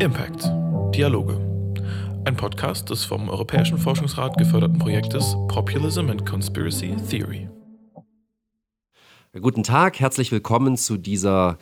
Impact. Dialoge. Ein Podcast des vom Europäischen Forschungsrat geförderten Projektes Populism and Conspiracy Theory. Guten Tag, herzlich willkommen zu dieser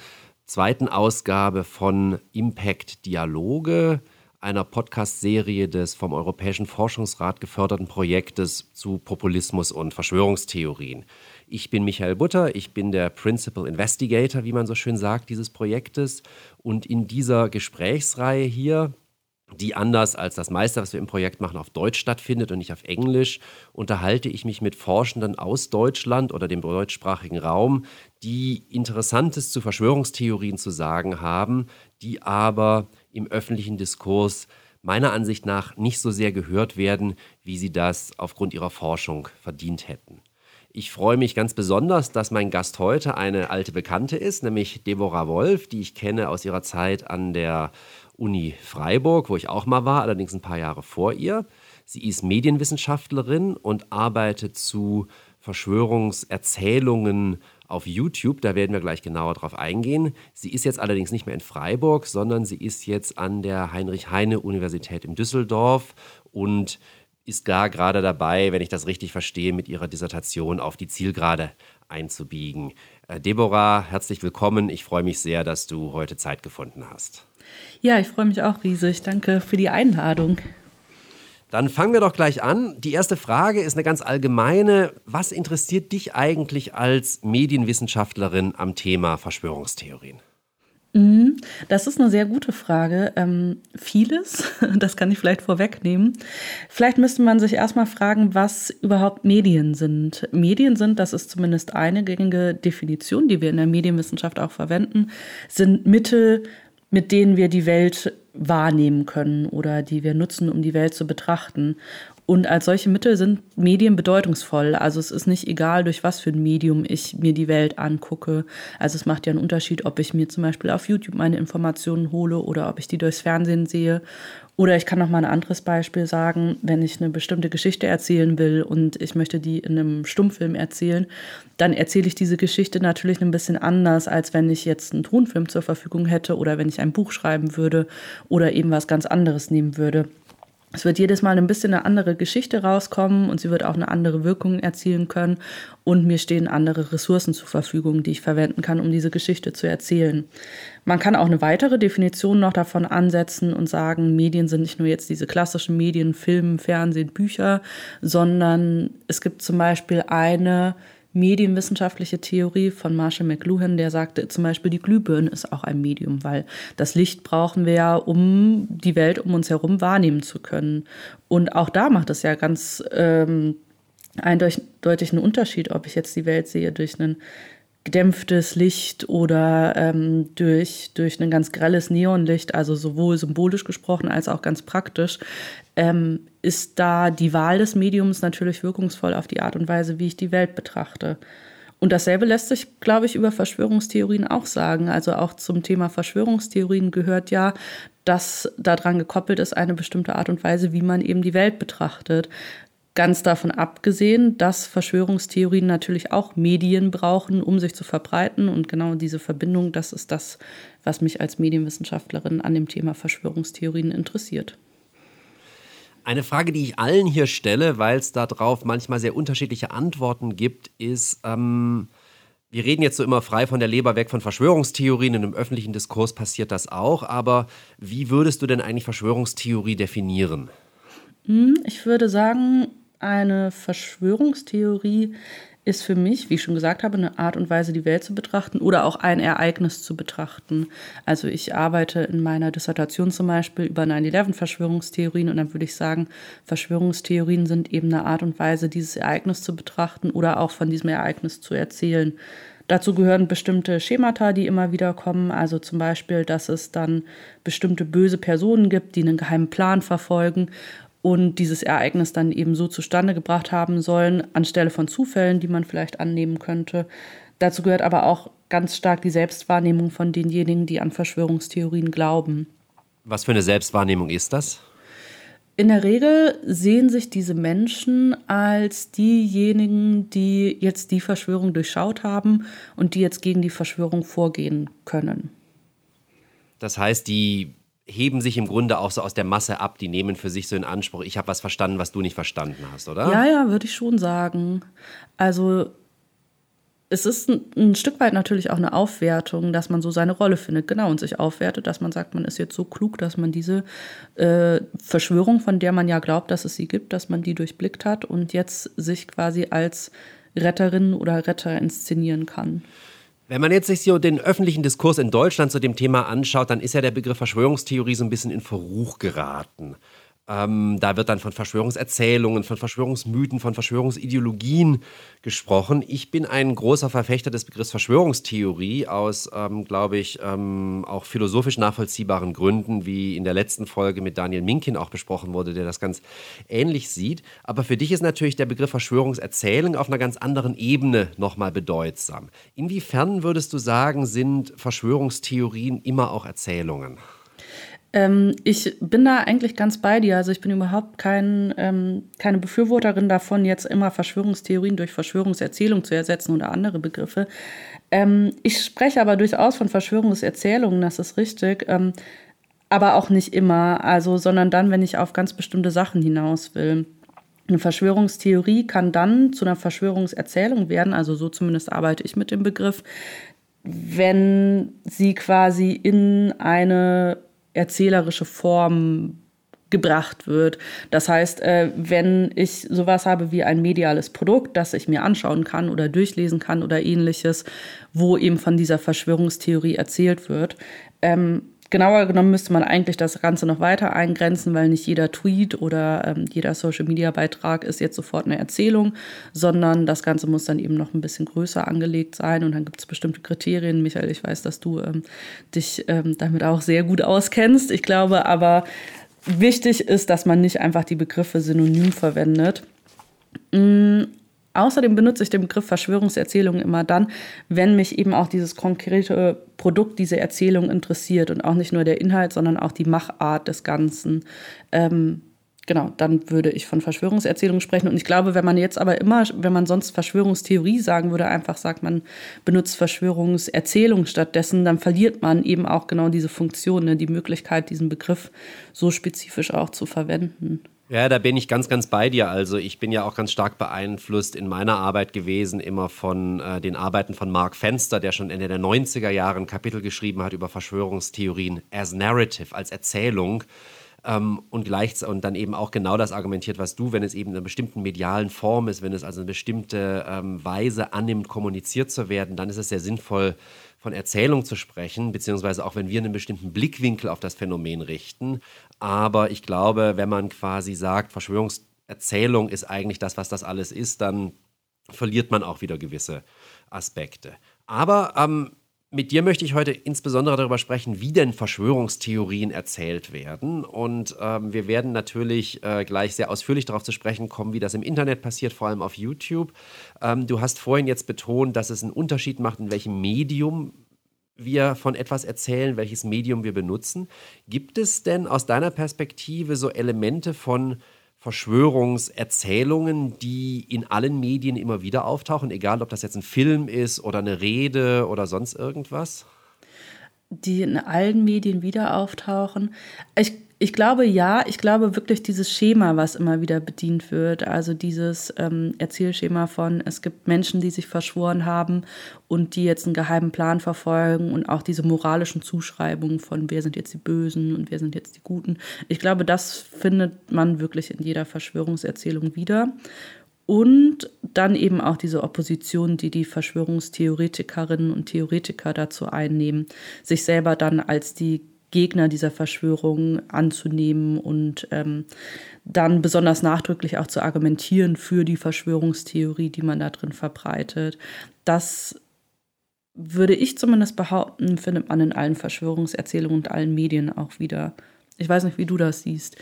zweiten Ausgabe von Impact Dialoge, einer Podcast-Serie des vom Europäischen Forschungsrat geförderten Projektes zu Populismus und Verschwörungstheorien. Ich bin Michael Butter, ich bin der Principal Investigator, wie man so schön sagt, dieses Projektes. Und in dieser Gesprächsreihe hier, die anders als das meiste, was wir im Projekt machen, auf Deutsch stattfindet und nicht auf Englisch, unterhalte ich mich mit Forschenden aus Deutschland oder dem deutschsprachigen Raum, die Interessantes zu Verschwörungstheorien zu sagen haben, die aber im öffentlichen Diskurs meiner Ansicht nach nicht so sehr gehört werden, wie sie das aufgrund ihrer Forschung verdient hätten. Ich freue mich ganz besonders, dass mein Gast heute eine alte Bekannte ist, nämlich Deborah Wolf, die ich kenne aus ihrer Zeit an der Uni Freiburg, wo ich auch mal war, allerdings ein paar Jahre vor ihr. Sie ist Medienwissenschaftlerin und arbeitet zu Verschwörungserzählungen auf YouTube. Da werden wir gleich genauer drauf eingehen. Sie ist jetzt allerdings nicht mehr in Freiburg, sondern sie ist jetzt an der Heinrich-Heine-Universität in Düsseldorf und ist gar gerade dabei, wenn ich das richtig verstehe, mit ihrer Dissertation auf die Zielgerade einzubiegen. Äh, Deborah, herzlich willkommen. Ich freue mich sehr, dass du heute Zeit gefunden hast. Ja, ich freue mich auch riesig. Danke für die Einladung. Dann fangen wir doch gleich an. Die erste Frage ist eine ganz allgemeine. Was interessiert dich eigentlich als Medienwissenschaftlerin am Thema Verschwörungstheorien? Mhm. Das ist eine sehr gute Frage. Ähm, vieles, das kann ich vielleicht vorwegnehmen. Vielleicht müsste man sich erstmal fragen, was überhaupt Medien sind. Medien sind, das ist zumindest eine gängige Definition, die wir in der Medienwissenschaft auch verwenden, sind Mittel, mit denen wir die Welt wahrnehmen können oder die wir nutzen, um die Welt zu betrachten. Und als solche Mittel sind Medien bedeutungsvoll. Also es ist nicht egal, durch was für ein Medium ich mir die Welt angucke. Also es macht ja einen Unterschied, ob ich mir zum Beispiel auf YouTube meine Informationen hole oder ob ich die durchs Fernsehen sehe. Oder ich kann noch mal ein anderes Beispiel sagen, wenn ich eine bestimmte Geschichte erzählen will und ich möchte die in einem Stummfilm erzählen, dann erzähle ich diese Geschichte natürlich ein bisschen anders, als wenn ich jetzt einen Tonfilm zur Verfügung hätte oder wenn ich ein Buch schreiben würde oder eben was ganz anderes nehmen würde. Es wird jedes Mal ein bisschen eine andere Geschichte rauskommen und sie wird auch eine andere Wirkung erzielen können. Und mir stehen andere Ressourcen zur Verfügung, die ich verwenden kann, um diese Geschichte zu erzählen. Man kann auch eine weitere Definition noch davon ansetzen und sagen, Medien sind nicht nur jetzt diese klassischen Medien, Film, Fernsehen, Bücher, sondern es gibt zum Beispiel eine medienwissenschaftliche Theorie von Marshall McLuhan, der sagte zum Beispiel, die Glühbirne ist auch ein Medium, weil das Licht brauchen wir ja, um die Welt um uns herum wahrnehmen zu können. Und auch da macht es ja ganz ähm, eindeutig einen Unterschied, ob ich jetzt die Welt sehe durch einen gedämpftes Licht oder ähm, durch, durch ein ganz grelles Neonlicht, also sowohl symbolisch gesprochen als auch ganz praktisch, ähm, ist da die Wahl des Mediums natürlich wirkungsvoll auf die Art und Weise, wie ich die Welt betrachte. Und dasselbe lässt sich, glaube ich, über Verschwörungstheorien auch sagen. Also auch zum Thema Verschwörungstheorien gehört ja, dass daran gekoppelt ist eine bestimmte Art und Weise, wie man eben die Welt betrachtet. Ganz davon abgesehen, dass Verschwörungstheorien natürlich auch Medien brauchen, um sich zu verbreiten. Und genau diese Verbindung, das ist das, was mich als Medienwissenschaftlerin an dem Thema Verschwörungstheorien interessiert. Eine Frage, die ich allen hier stelle, weil es darauf manchmal sehr unterschiedliche Antworten gibt, ist, ähm, wir reden jetzt so immer frei von der Leber weg von Verschwörungstheorien und im öffentlichen Diskurs passiert das auch, aber wie würdest du denn eigentlich Verschwörungstheorie definieren? Hm, ich würde sagen, eine Verschwörungstheorie ist für mich, wie ich schon gesagt habe, eine Art und Weise, die Welt zu betrachten oder auch ein Ereignis zu betrachten. Also ich arbeite in meiner Dissertation zum Beispiel über 9-11-Verschwörungstheorien und dann würde ich sagen, Verschwörungstheorien sind eben eine Art und Weise, dieses Ereignis zu betrachten oder auch von diesem Ereignis zu erzählen. Dazu gehören bestimmte Schemata, die immer wieder kommen. Also zum Beispiel, dass es dann bestimmte böse Personen gibt, die einen geheimen Plan verfolgen und dieses Ereignis dann eben so zustande gebracht haben sollen, anstelle von Zufällen, die man vielleicht annehmen könnte. Dazu gehört aber auch ganz stark die Selbstwahrnehmung von denjenigen, die an Verschwörungstheorien glauben. Was für eine Selbstwahrnehmung ist das? In der Regel sehen sich diese Menschen als diejenigen, die jetzt die Verschwörung durchschaut haben und die jetzt gegen die Verschwörung vorgehen können. Das heißt, die heben sich im Grunde auch so aus der Masse ab. Die nehmen für sich so in Anspruch, ich habe was verstanden, was du nicht verstanden hast, oder? Ja, ja, würde ich schon sagen. Also es ist ein, ein, Stück weit natürlich auch eine Aufwertung, dass man so seine Rolle findet, genau, und sich aufwertet, dass man sagt, man ist jetzt so klug, dass man diese äh, Verschwörung, von der man ja glaubt, dass es sie gibt, dass man die durchblickt hat und jetzt sich quasi als Retterin oder Retter inszenieren kann. Wenn man jetzt sich so den öffentlichen Diskurs in Deutschland zu dem Thema anschaut, dann ist ja der Begriff Verschwörungstheorie so ein bisschen in Verruch geraten. Ähm, da wird dann von Verschwörungserzählungen, von Verschwörungsmythen, von Verschwörungsideologien gesprochen. Ich bin ein großer Verfechter des Begriffs Verschwörungstheorie aus, ähm, glaube ich, ähm, auch philosophisch nachvollziehbaren Gründen, wie in der letzten Folge mit Daniel Minkin auch besprochen wurde, der das ganz ähnlich sieht. Aber für dich ist natürlich der Begriff Verschwörungserzählung auf einer ganz anderen Ebene nochmal bedeutsam. Inwiefern würdest du sagen, sind Verschwörungstheorien immer auch Erzählungen? Ähm, ich bin da eigentlich ganz bei dir. Also ich bin überhaupt kein, ähm, keine Befürworterin davon, jetzt immer Verschwörungstheorien durch Verschwörungserzählung zu ersetzen oder andere Begriffe. Ähm, ich spreche aber durchaus von Verschwörungserzählungen, das ist richtig. Ähm, aber auch nicht immer, also, sondern dann, wenn ich auf ganz bestimmte Sachen hinaus will. Eine Verschwörungstheorie kann dann zu einer Verschwörungserzählung werden, also so zumindest arbeite ich mit dem Begriff, wenn sie quasi in eine erzählerische Form gebracht wird. Das heißt, äh, wenn ich sowas habe wie ein mediales Produkt, das ich mir anschauen kann oder durchlesen kann oder ähnliches, wo eben von dieser Verschwörungstheorie erzählt wird, ähm, genauer genommen müsste man eigentlich das Ganze noch weiter eingrenzen, weil nicht jeder Tweet oder ähm, jeder Social-Media-Beitrag ist jetzt sofort eine Erzählung, sondern das Ganze muss dann eben noch ein bisschen größer angelegt sein und dann gibt es bestimmte Kriterien. Michael, ich weiß, dass du ähm, dich ähm, damit auch sehr gut auskennst. Ich glaube aber, wichtig ist, dass man nicht einfach die Begriffe synonym verwendet. Mm, Außerdem benutze ich den Begriff Verschwörungserzählung immer dann, wenn mich eben auch dieses konkrete Produkt, diese Erzählung interessiert und auch nicht nur der Inhalt, sondern auch die Machart des Ganzen. Ähm, genau, dann würde ich von Verschwörungserzählung sprechen. Und ich glaube, wenn man jetzt aber immer, wenn man sonst Verschwörungstheorie sagen würde, einfach sagt, man benutzt Verschwörungserzählung stattdessen, dann verliert man eben auch genau diese Funktion, ne, die Möglichkeit, diesen Begriff so spezifisch auch zu verwenden. Ja, da bin ich ganz, ganz bei dir. Also ich bin ja auch ganz stark beeinflusst in meiner Arbeit gewesen, immer von äh, den Arbeiten von Mark Fenster, der schon Ende der 90er Jahre ein Kapitel geschrieben hat über Verschwörungstheorien as Narrative, als Erzählung. Ähm, und, gleich, und dann eben auch genau das argumentiert, was du, wenn es eben in einer bestimmten medialen Form ist, wenn es also eine bestimmte ähm, Weise annimmt, kommuniziert zu werden, dann ist es sehr sinnvoll, von Erzählung zu sprechen, beziehungsweise auch wenn wir einen bestimmten Blickwinkel auf das Phänomen richten. Aber ich glaube, wenn man quasi sagt, Verschwörungserzählung ist eigentlich das, was das alles ist, dann verliert man auch wieder gewisse Aspekte. Aber ähm, mit dir möchte ich heute insbesondere darüber sprechen, wie denn Verschwörungstheorien erzählt werden. Und ähm, wir werden natürlich äh, gleich sehr ausführlich darauf zu sprechen kommen, wie das im Internet passiert, vor allem auf YouTube. Ähm, du hast vorhin jetzt betont, dass es einen Unterschied macht, in welchem Medium wir von etwas erzählen, welches Medium wir benutzen. Gibt es denn aus deiner Perspektive so Elemente von Verschwörungserzählungen, die in allen Medien immer wieder auftauchen, egal ob das jetzt ein Film ist oder eine Rede oder sonst irgendwas? Die in allen Medien wieder auftauchen. Ich ich glaube ja, ich glaube wirklich dieses Schema, was immer wieder bedient wird, also dieses ähm, Erzählschema von, es gibt Menschen, die sich verschworen haben und die jetzt einen geheimen Plan verfolgen und auch diese moralischen Zuschreibungen von, wer sind jetzt die Bösen und wer sind jetzt die Guten. Ich glaube, das findet man wirklich in jeder Verschwörungserzählung wieder. Und dann eben auch diese Opposition, die die Verschwörungstheoretikerinnen und Theoretiker dazu einnehmen, sich selber dann als die Gegner dieser Verschwörung anzunehmen und ähm, dann besonders nachdrücklich auch zu argumentieren für die Verschwörungstheorie, die man da drin verbreitet. Das würde ich zumindest behaupten, findet man in allen Verschwörungserzählungen und allen Medien auch wieder. Ich weiß nicht, wie du das siehst.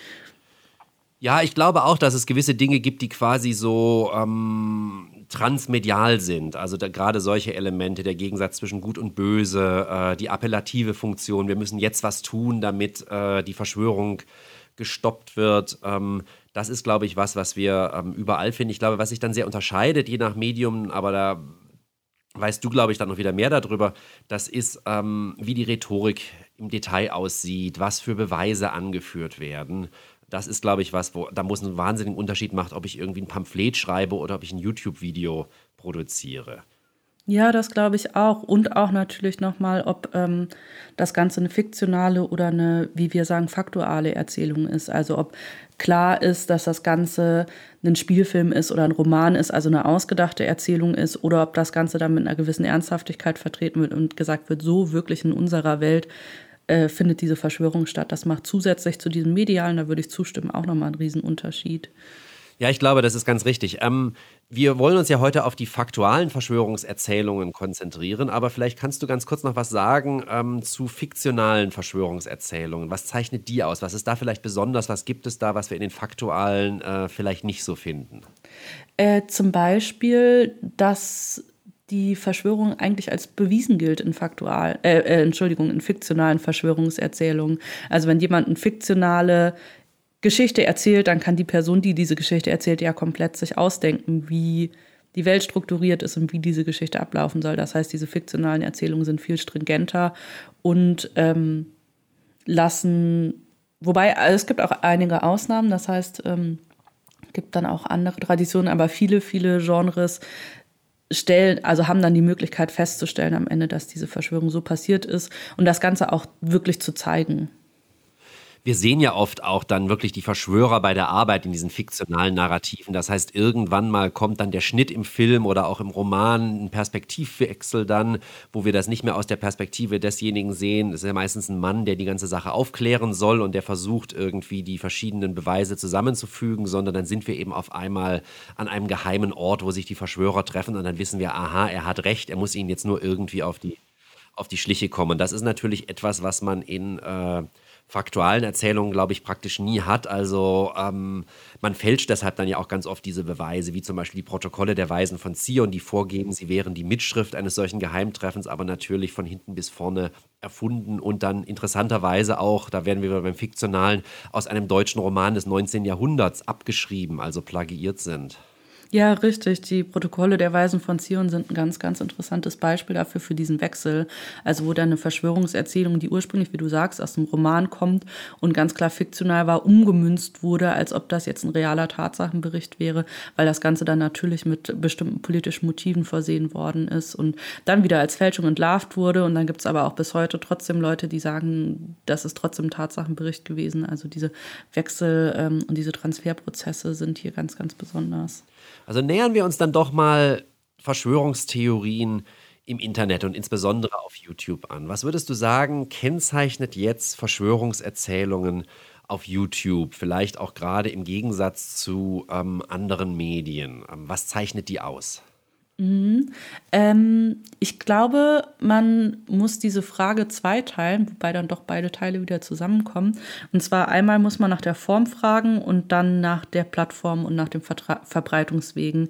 Ja, ich glaube auch, dass es gewisse Dinge gibt, die quasi so ähm, transmedial sind. Also gerade solche Elemente, der Gegensatz zwischen Gut und Böse, äh, die appellative Funktion, wir müssen jetzt was tun, damit äh, die Verschwörung gestoppt wird. Ähm, das ist, glaube ich, was, was wir ähm, überall finden. Ich glaube, was sich dann sehr unterscheidet, je nach Medium, aber da weißt du, glaube ich, dann noch wieder mehr darüber, das ist, ähm, wie die Rhetorik im Detail aussieht, was für Beweise angeführt werden. Das ist, glaube ich, was, wo da muss einen wahnsinnigen Unterschied machen, ob ich irgendwie ein Pamphlet schreibe oder ob ich ein YouTube-Video produziere. Ja, das glaube ich auch. Und auch natürlich nochmal, ob ähm, das Ganze eine fiktionale oder eine, wie wir sagen, faktuale Erzählung ist. Also ob klar ist, dass das Ganze ein Spielfilm ist oder ein Roman ist, also eine ausgedachte Erzählung ist, oder ob das Ganze dann mit einer gewissen Ernsthaftigkeit vertreten wird und gesagt wird, so wirklich in unserer Welt äh, findet diese Verschwörung statt. Das macht zusätzlich zu diesem medialen, da würde ich zustimmen, auch nochmal einen Riesenunterschied. Ja, ich glaube, das ist ganz richtig. Ähm, wir wollen uns ja heute auf die faktualen Verschwörungserzählungen konzentrieren, aber vielleicht kannst du ganz kurz noch was sagen ähm, zu fiktionalen Verschwörungserzählungen. Was zeichnet die aus? Was ist da vielleicht besonders? Was gibt es da, was wir in den faktualen äh, vielleicht nicht so finden? Äh, zum Beispiel, dass die Verschwörung eigentlich als bewiesen gilt in faktual, äh, äh, Entschuldigung, in fiktionalen Verschwörungserzählungen. Also wenn jemand eine fiktionale Geschichte erzählt, dann kann die Person, die diese Geschichte erzählt, ja komplett sich ausdenken, wie die Welt strukturiert ist und wie diese Geschichte ablaufen soll. Das heißt, diese fiktionalen Erzählungen sind viel stringenter und ähm, lassen, wobei also es gibt auch einige Ausnahmen, das heißt, ähm, gibt dann auch andere Traditionen, aber viele, viele Genres stellen, also haben dann die Möglichkeit festzustellen am Ende, dass diese Verschwörung so passiert ist und das Ganze auch wirklich zu zeigen wir sehen ja oft auch dann wirklich die Verschwörer bei der Arbeit in diesen fiktionalen Narrativen. Das heißt, irgendwann mal kommt dann der Schnitt im Film oder auch im Roman, ein Perspektivwechsel dann, wo wir das nicht mehr aus der Perspektive desjenigen sehen. Es ist ja meistens ein Mann, der die ganze Sache aufklären soll und der versucht irgendwie die verschiedenen Beweise zusammenzufügen, sondern dann sind wir eben auf einmal an einem geheimen Ort, wo sich die Verschwörer treffen und dann wissen wir, aha, er hat recht, er muss ihnen jetzt nur irgendwie auf die auf die Schliche kommen. Das ist natürlich etwas, was man in äh, faktualen Erzählungen, glaube ich, praktisch nie hat. Also ähm, man fälscht deshalb dann ja auch ganz oft diese Beweise, wie zum Beispiel die Protokolle der Weisen von Zion, die vorgeben, sie wären die Mitschrift eines solchen Geheimtreffens, aber natürlich von hinten bis vorne erfunden und dann interessanterweise auch, da werden wir beim Fiktionalen, aus einem deutschen Roman des 19. Jahrhunderts abgeschrieben, also plagiiert sind. Ja, richtig. Die Protokolle der Weisen von Zion sind ein ganz, ganz interessantes Beispiel dafür, für diesen Wechsel. Also, wo dann eine Verschwörungserzählung, die ursprünglich, wie du sagst, aus einem Roman kommt und ganz klar fiktional war, umgemünzt wurde, als ob das jetzt ein realer Tatsachenbericht wäre, weil das Ganze dann natürlich mit bestimmten politischen Motiven versehen worden ist und dann wieder als Fälschung entlarvt wurde. Und dann gibt es aber auch bis heute trotzdem Leute, die sagen, das ist trotzdem ein Tatsachenbericht gewesen. Also diese Wechsel ähm, und diese Transferprozesse sind hier ganz, ganz besonders. Also nähern wir uns dann doch mal Verschwörungstheorien im Internet und insbesondere auf YouTube an. Was würdest du sagen, kennzeichnet jetzt Verschwörungserzählungen auf YouTube, vielleicht auch gerade im Gegensatz zu ähm, anderen Medien? Ähm, was zeichnet die aus? Mhm. Ähm, ich glaube, man muss diese Frage zweiteilen, wobei dann doch beide Teile wieder zusammenkommen. Und zwar einmal muss man nach der Form fragen und dann nach der Plattform und nach den Vertra Verbreitungswegen.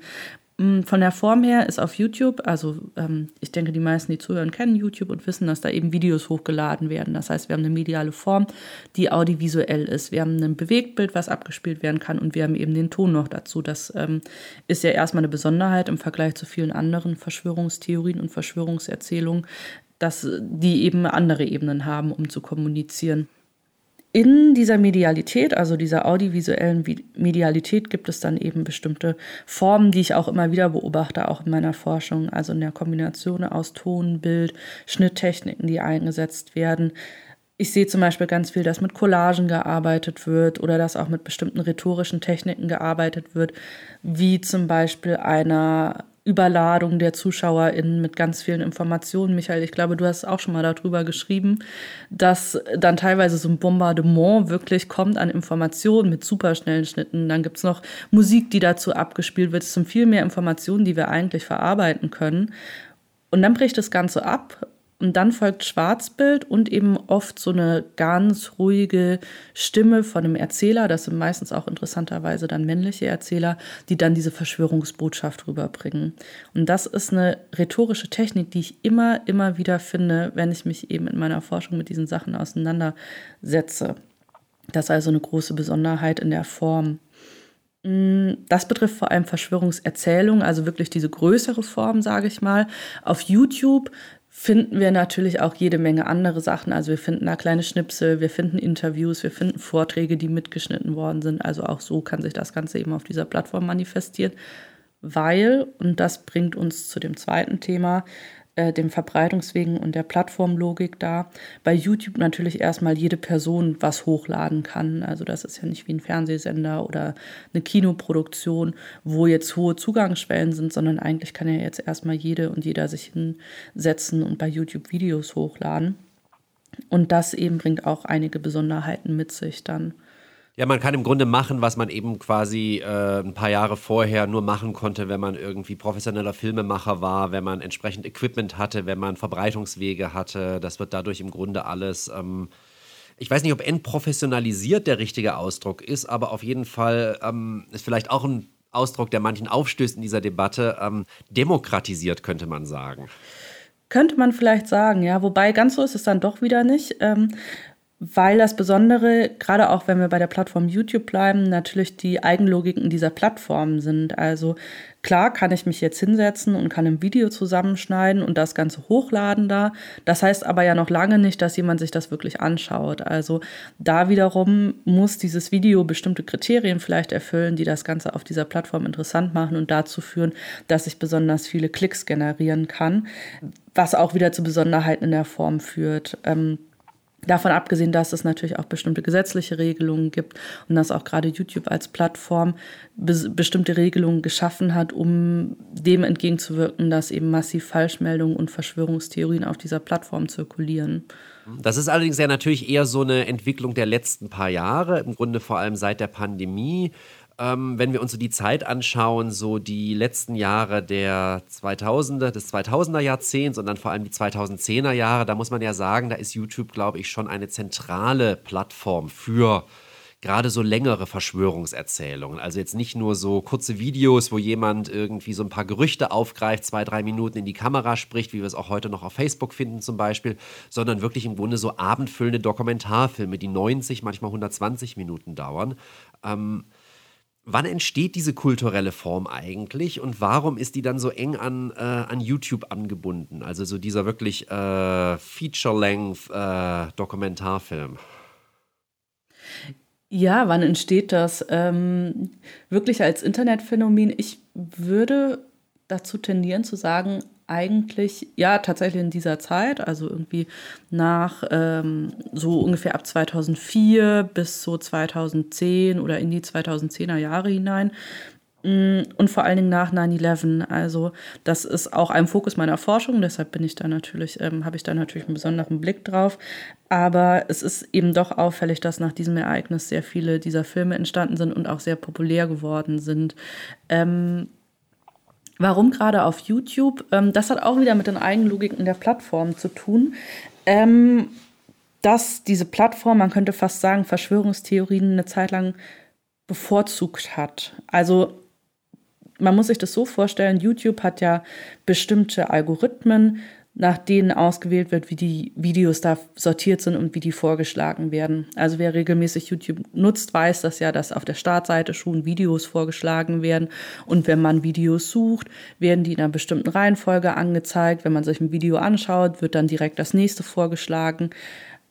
Mm, von der Form her ist auf YouTube, also ähm, ich denke, die meisten, die zuhören, kennen YouTube und wissen, dass da eben Videos hochgeladen werden. Das heißt, wir haben eine mediale Form, die audiovisuell ist. Wir haben ein Bewegtbild, was abgespielt werden kann und wir haben eben den Ton noch dazu. Das ähm, ist ja erstmal eine Besonderheit im Vergleich zu vielen anderen Verschwörungstheorien und Verschwörungserzählungen, dass die eben andere Ebenen haben, um zu kommunizieren. In dieser Medialität, also dieser audiovisuellen Medialität, gibt es dann eben bestimmte Formen, die ich auch immer wieder beobachte, auch in meiner Forschung, also in der Kombination aus Ton, Bild, Schnitttechniken, die eingesetzt werden. Ich sehe zum Beispiel ganz viel, dass mit Collagen gearbeitet wird oder dass auch mit bestimmten rhetorischen Techniken gearbeitet wird, wie zum Beispiel einer Überladung der ZuschauerInnen mit ganz vielen Informationen. Michael, ich glaube, du hast auch schon mal darüber geschrieben, dass dann teilweise so ein Bombardement wirklich kommt an Informationen mit superschnellen Schnitten. Dann gibt es noch Musik, die dazu abgespielt wird. Es sind viel mehr Informationen, die wir eigentlich verarbeiten können. Und dann bricht das Ganze ab und dann folgt Schwarzbild und eben oft so eine ganz ruhige Stimme von einem Erzähler. Das sind meistens auch interessanterweise dann männliche Erzähler, die dann diese Verschwörungsbotschaft rüberbringen. Und das ist eine rhetorische Technik, die ich immer, immer wieder finde, wenn ich mich eben in meiner Forschung mit diesen Sachen auseinandersetze. Das ist also eine große Besonderheit in der Form. Mm, das betrifft vor allem Verschwörungserzählungen, also wirklich diese größere Form, sage ich mal. Auf YouTube finden wir natürlich auch jede Menge andere Sachen. Also wir finden da kleine Schnipsel, wir finden Interviews, wir finden Vorträge, die mitgeschnitten worden sind. Also auch so kann sich das Ganze eben auf dieser Plattform manifestieren, weil, und das bringt uns zu dem zweiten Thema, äh, dem Verbreitungswegen und der Plattformlogik da. Bei YouTube natürlich erstmal jede Person was hochladen kann. Also das ist ja nicht wie ein Fernsehsender oder eine Kinoproduktion, wo jetzt hohe Zugangsschwellen sind, sondern eigentlich kann ja jetzt erstmal jede und jeder sich hinsetzen und bei YouTube Videos hochladen. Und das eben bringt auch einige Besonderheiten mit sich dann. Ja, man kann im Grunde machen, was man eben quasi äh, ein paar Jahre vorher nur machen konnte, wenn man irgendwie professioneller Filmemacher war, wenn man entsprechend Equipment hatte, wenn man Verbreitungswege hatte. Das wird dadurch im Grunde alles. Ähm, ich weiß nicht, ob entprofessionalisiert der richtige Ausdruck ist, aber auf jeden Fall ähm, ist vielleicht auch ein Ausdruck, der manchen aufstößt in dieser Debatte, ähm, demokratisiert, könnte man sagen. Könnte man vielleicht sagen, ja. Wobei ganz so ist es dann doch wieder nicht. Ähm, weil das Besondere, gerade auch wenn wir bei der Plattform YouTube bleiben, natürlich die Eigenlogiken dieser Plattform sind. Also klar kann ich mich jetzt hinsetzen und kann ein Video zusammenschneiden und das Ganze hochladen da. Das heißt aber ja noch lange nicht, dass jemand sich das wirklich anschaut. Also da wiederum muss dieses Video bestimmte Kriterien vielleicht erfüllen, die das Ganze auf dieser Plattform interessant machen und dazu führen, dass ich besonders viele Klicks generieren kann, was auch wieder zu Besonderheiten in der Form führt. Ähm, Davon abgesehen, dass es natürlich auch bestimmte gesetzliche Regelungen gibt und dass auch gerade YouTube als Plattform be bestimmte Regelungen geschaffen hat, um dem entgegenzuwirken, dass eben massiv Falschmeldungen und Verschwörungstheorien auf dieser Plattform zirkulieren. Das ist allerdings ja natürlich eher so eine Entwicklung der letzten paar Jahre, im Grunde vor allem seit der Pandemie ähm, wenn wir uns so die Zeit anschauen, so die letzten Jahre der 2000er, des 2000er Jahrzehnts und dann vor allem die 2010er Jahre, da muss man ja sagen, da ist YouTube, glaube ich, schon eine zentrale Plattform für gerade so längere Verschwörungserzählungen. Also jetzt nicht nur so kurze Videos, wo jemand irgendwie so ein paar Gerüchte aufgreift, zwei, drei Minuten in die Kamera spricht, wie wir es auch heute noch auf Facebook finden zum Beispiel, sondern wirklich im Grunde so abendfüllende Dokumentarfilme, die 90, manchmal 120 Minuten dauern. Ähm, Wann entsteht diese kulturelle Form eigentlich und warum ist die dann so eng an, äh, an YouTube angebunden? Also so dieser wirklich äh, Feature-Length-Dokumentarfilm. Äh, ja, wann entsteht das? Ähm, wirklich als Internetphänomen. Ich würde dazu tendieren zu sagen, eigentlich, ja, tatsächlich in dieser Zeit, also irgendwie nach ähm, so ungefähr ab 2004 bis so 2010 oder in die 2010er Jahre hinein. Mm, und vor allen Dingen nach 9-11. Also, das ist auch ein Fokus meiner Forschung, deshalb bin ich da natürlich, ähm, habe ich da natürlich einen besonderen Blick drauf. Aber es ist eben doch auffällig, dass nach diesem Ereignis sehr viele dieser Filme entstanden sind und auch sehr populär geworden sind. Ähm, Warum gerade auf YouTube? Ähm, das hat auch wieder mit den Eigenlogiken der Plattform zu tun. Ähm, dass diese Plattform, man könnte fast sagen, Verschwörungstheorien eine Zeit lang bevorzugt hat. Also man muss sich das so vorstellen, YouTube hat ja bestimmte Algorithmen, nach denen ausgewählt wird, wie die Videos da sortiert sind und wie die vorgeschlagen werden. Also wer regelmäßig YouTube nutzt, weiß das ja, dass auf der Startseite schon Videos vorgeschlagen werden. Und wenn man Videos sucht, werden die in einer bestimmten Reihenfolge angezeigt. Wenn man sich ein Video anschaut, wird dann direkt das nächste vorgeschlagen.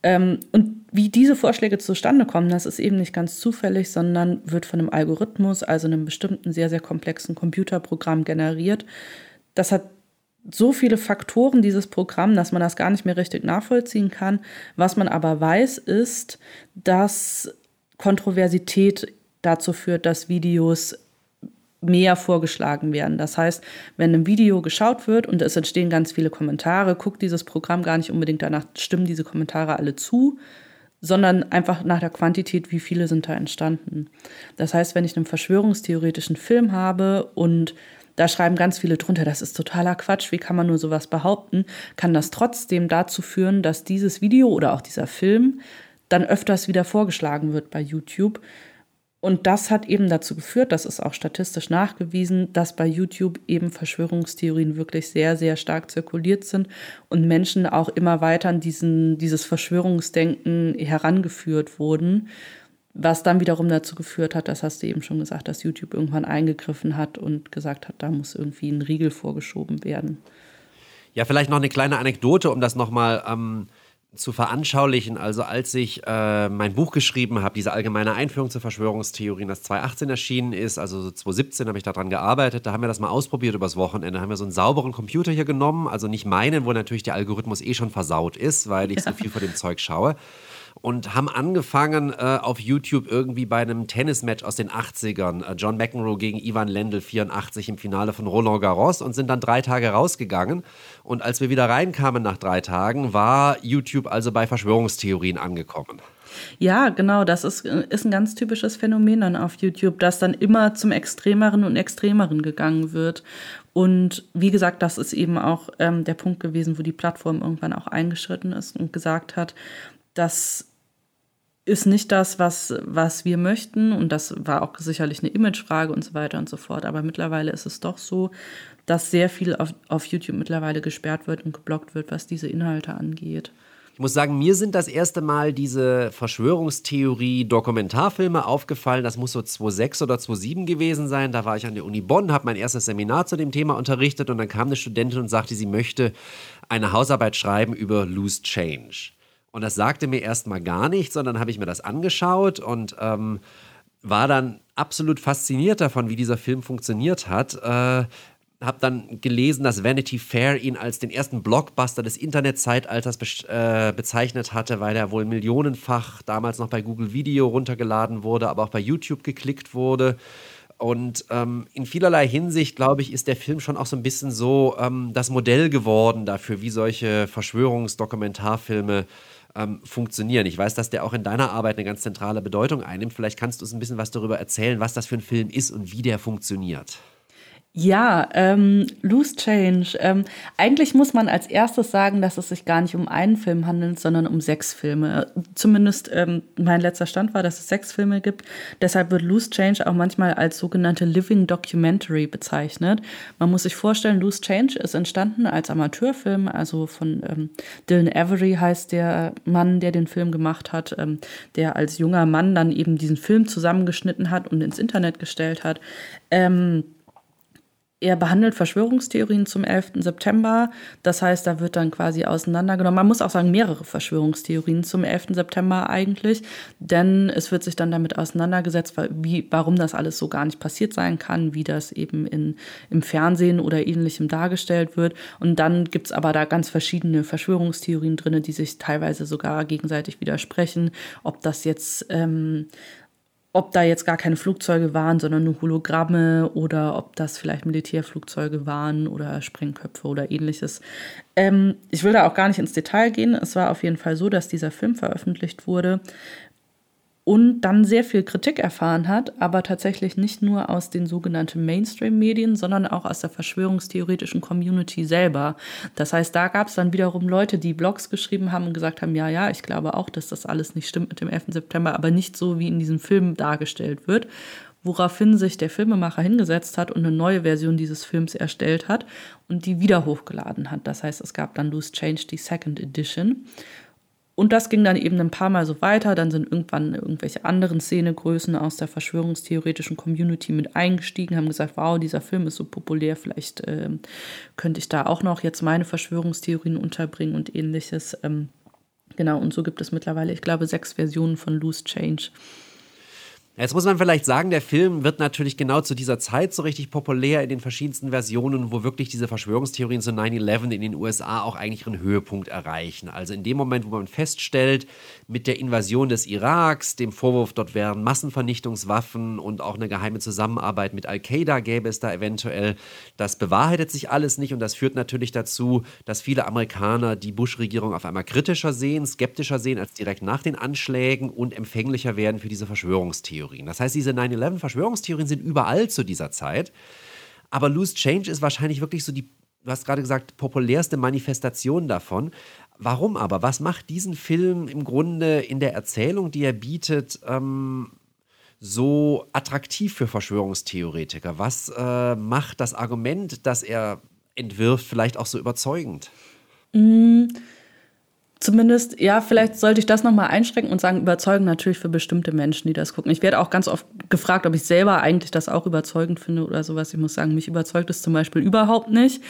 Ähm, und wie diese Vorschläge zustande kommen, das ist eben nicht ganz zufällig, sondern wird von einem Algorithmus, also einem bestimmten sehr, sehr komplexen Computerprogramm generiert. Das hat so viele Faktoren dieses Programm, dass man das gar nicht mehr richtig nachvollziehen kann. Was man aber weiß, ist, dass Kontroversität dazu führt, dass Videos mehr vorgeschlagen werden. Das heißt, wenn ein Video geschaut wird und es entstehen ganz viele Kommentare, guckt dieses Programm gar nicht unbedingt danach, stimmen diese Kommentare alle zu, sondern einfach nach der Quantität, wie viele sind da entstanden. Das heißt, wenn ich einen verschwörungstheoretischen Film habe und da schreiben ganz viele drunter, das ist totaler Quatsch, wie kann man nur sowas behaupten, kann das trotzdem dazu führen, dass dieses Video oder auch dieser Film dann öfters wieder vorgeschlagen wird bei YouTube. Und das hat eben dazu geführt, das ist auch statistisch nachgewiesen, dass bei YouTube eben Verschwörungstheorien wirklich sehr, sehr stark zirkuliert sind und Menschen auch immer weiter an diesen, dieses Verschwörungsdenken herangeführt wurden. Was dann wiederum dazu geführt hat, das hast du eben schon gesagt, dass YouTube irgendwann eingegriffen hat und gesagt hat, da muss irgendwie ein Riegel vorgeschoben werden. Ja, vielleicht noch eine kleine Anekdote, um das nochmal ähm, zu veranschaulichen. Also als ich äh, mein Buch geschrieben habe, diese allgemeine Einführung zur Verschwörungstheorien, das 2018 erschienen ist, also 2017 habe ich daran gearbeitet, da haben wir das mal ausprobiert übers Wochenende, da haben wir so einen sauberen Computer hier genommen, also nicht meinen, wo natürlich der Algorithmus eh schon versaut ist, weil ich ja. so viel von dem Zeug schaue und haben angefangen äh, auf YouTube irgendwie bei einem Tennismatch aus den 80ern, äh, John McEnroe gegen Ivan Lendl 84 im Finale von Roland Garros und sind dann drei Tage rausgegangen. Und als wir wieder reinkamen nach drei Tagen, war YouTube also bei Verschwörungstheorien angekommen. Ja, genau, das ist, ist ein ganz typisches Phänomen dann auf YouTube, dass dann immer zum Extremeren und Extremeren gegangen wird. Und wie gesagt, das ist eben auch ähm, der Punkt gewesen, wo die Plattform irgendwann auch eingeschritten ist und gesagt hat, dass ist nicht das, was, was wir möchten. Und das war auch sicherlich eine Imagefrage und so weiter und so fort. Aber mittlerweile ist es doch so, dass sehr viel auf, auf YouTube mittlerweile gesperrt wird und geblockt wird, was diese Inhalte angeht. Ich muss sagen, mir sind das erste Mal diese Verschwörungstheorie-Dokumentarfilme aufgefallen. Das muss so 2006 oder 2007 gewesen sein. Da war ich an der Uni Bonn, habe mein erstes Seminar zu dem Thema unterrichtet und dann kam eine Studentin und sagte, sie möchte eine Hausarbeit schreiben über Loose Change. Und das sagte mir erstmal gar nichts, sondern habe ich mir das angeschaut und ähm, war dann absolut fasziniert davon, wie dieser Film funktioniert hat. Äh, habe dann gelesen, dass Vanity Fair ihn als den ersten Blockbuster des Internetzeitalters be äh, bezeichnet hatte, weil er wohl millionenfach damals noch bei Google Video runtergeladen wurde, aber auch bei YouTube geklickt wurde. Und ähm, in vielerlei Hinsicht, glaube ich, ist der Film schon auch so ein bisschen so ähm, das Modell geworden dafür, wie solche Verschwörungsdokumentarfilme ähm, funktionieren. Ich weiß, dass der auch in deiner Arbeit eine ganz zentrale Bedeutung einnimmt. Vielleicht kannst du uns ein bisschen was darüber erzählen, was das für ein Film ist und wie der funktioniert. Ja, ähm, Loose Change. Ähm, eigentlich muss man als erstes sagen, dass es sich gar nicht um einen Film handelt, sondern um sechs Filme. Zumindest ähm, mein letzter Stand war, dass es sechs Filme gibt. Deshalb wird Loose Change auch manchmal als sogenannte Living Documentary bezeichnet. Man muss sich vorstellen, Loose Change ist entstanden als Amateurfilm, also von ähm, Dylan Avery heißt der Mann, der den Film gemacht hat, ähm, der als junger Mann dann eben diesen Film zusammengeschnitten hat und ins Internet gestellt hat. Ähm, er behandelt Verschwörungstheorien zum 11. September. Das heißt, da wird dann quasi auseinandergenommen. Man muss auch sagen, mehrere Verschwörungstheorien zum 11. September eigentlich. Denn es wird sich dann damit auseinandergesetzt, wie, warum das alles so gar nicht passiert sein kann, wie das eben in, im Fernsehen oder ähnlichem dargestellt wird. Und dann gibt es aber da ganz verschiedene Verschwörungstheorien drin, die sich teilweise sogar gegenseitig widersprechen. Ob das jetzt ähm, ob da jetzt gar keine Flugzeuge waren, sondern nur Hologramme oder ob das vielleicht Militärflugzeuge waren oder Sprengköpfe oder ähnliches. Ähm, ich will da auch gar nicht ins Detail gehen. Es war auf jeden Fall so, dass dieser Film veröffentlicht wurde und dann sehr viel Kritik erfahren hat, aber tatsächlich nicht nur aus den sogenannten Mainstream-Medien, sondern auch aus der verschwörungstheoretischen Community selber. Das heißt, da gab es dann wiederum Leute, die Blogs geschrieben haben und gesagt haben, ja, ja, ich glaube auch, dass das alles nicht stimmt mit dem 11. September, aber nicht so, wie in diesem Film dargestellt wird. Woraufhin sich der Filmemacher hingesetzt hat und eine neue Version dieses Films erstellt hat und die wieder hochgeladen hat. Das heißt, es gab dann Loose Change, die Second Edition. Und das ging dann eben ein paar Mal so weiter. Dann sind irgendwann irgendwelche anderen Szenegrößen aus der verschwörungstheoretischen Community mit eingestiegen, haben gesagt, wow, dieser Film ist so populär, vielleicht äh, könnte ich da auch noch jetzt meine Verschwörungstheorien unterbringen und ähnliches. Ähm, genau, und so gibt es mittlerweile, ich glaube, sechs Versionen von Loose Change. Jetzt muss man vielleicht sagen, der Film wird natürlich genau zu dieser Zeit so richtig populär in den verschiedensten Versionen, wo wirklich diese Verschwörungstheorien zu 9-11 in den USA auch eigentlich ihren Höhepunkt erreichen. Also in dem Moment, wo man feststellt, mit der Invasion des Iraks, dem Vorwurf, dort wären Massenvernichtungswaffen und auch eine geheime Zusammenarbeit mit Al-Qaida gäbe es da eventuell, das bewahrheitet sich alles nicht und das führt natürlich dazu, dass viele Amerikaner die Bush-Regierung auf einmal kritischer sehen, skeptischer sehen als direkt nach den Anschlägen und empfänglicher werden für diese Verschwörungstheorien. Verschwörungstheorien. Das heißt, diese 9-11-Verschwörungstheorien sind überall zu dieser Zeit. Aber Loose Change ist wahrscheinlich wirklich so die, du hast gerade gesagt, populärste Manifestation davon. Warum aber? Was macht diesen Film im Grunde in der Erzählung, die er bietet, ähm, so attraktiv für Verschwörungstheoretiker? Was äh, macht das Argument, das er entwirft, vielleicht auch so überzeugend? Mm zumindest, ja, vielleicht sollte ich das nochmal einschränken und sagen, überzeugen natürlich für bestimmte Menschen, die das gucken. Ich werde auch ganz oft gefragt, ob ich selber eigentlich das auch überzeugend finde oder sowas. Ich muss sagen, mich überzeugt es zum Beispiel überhaupt nicht.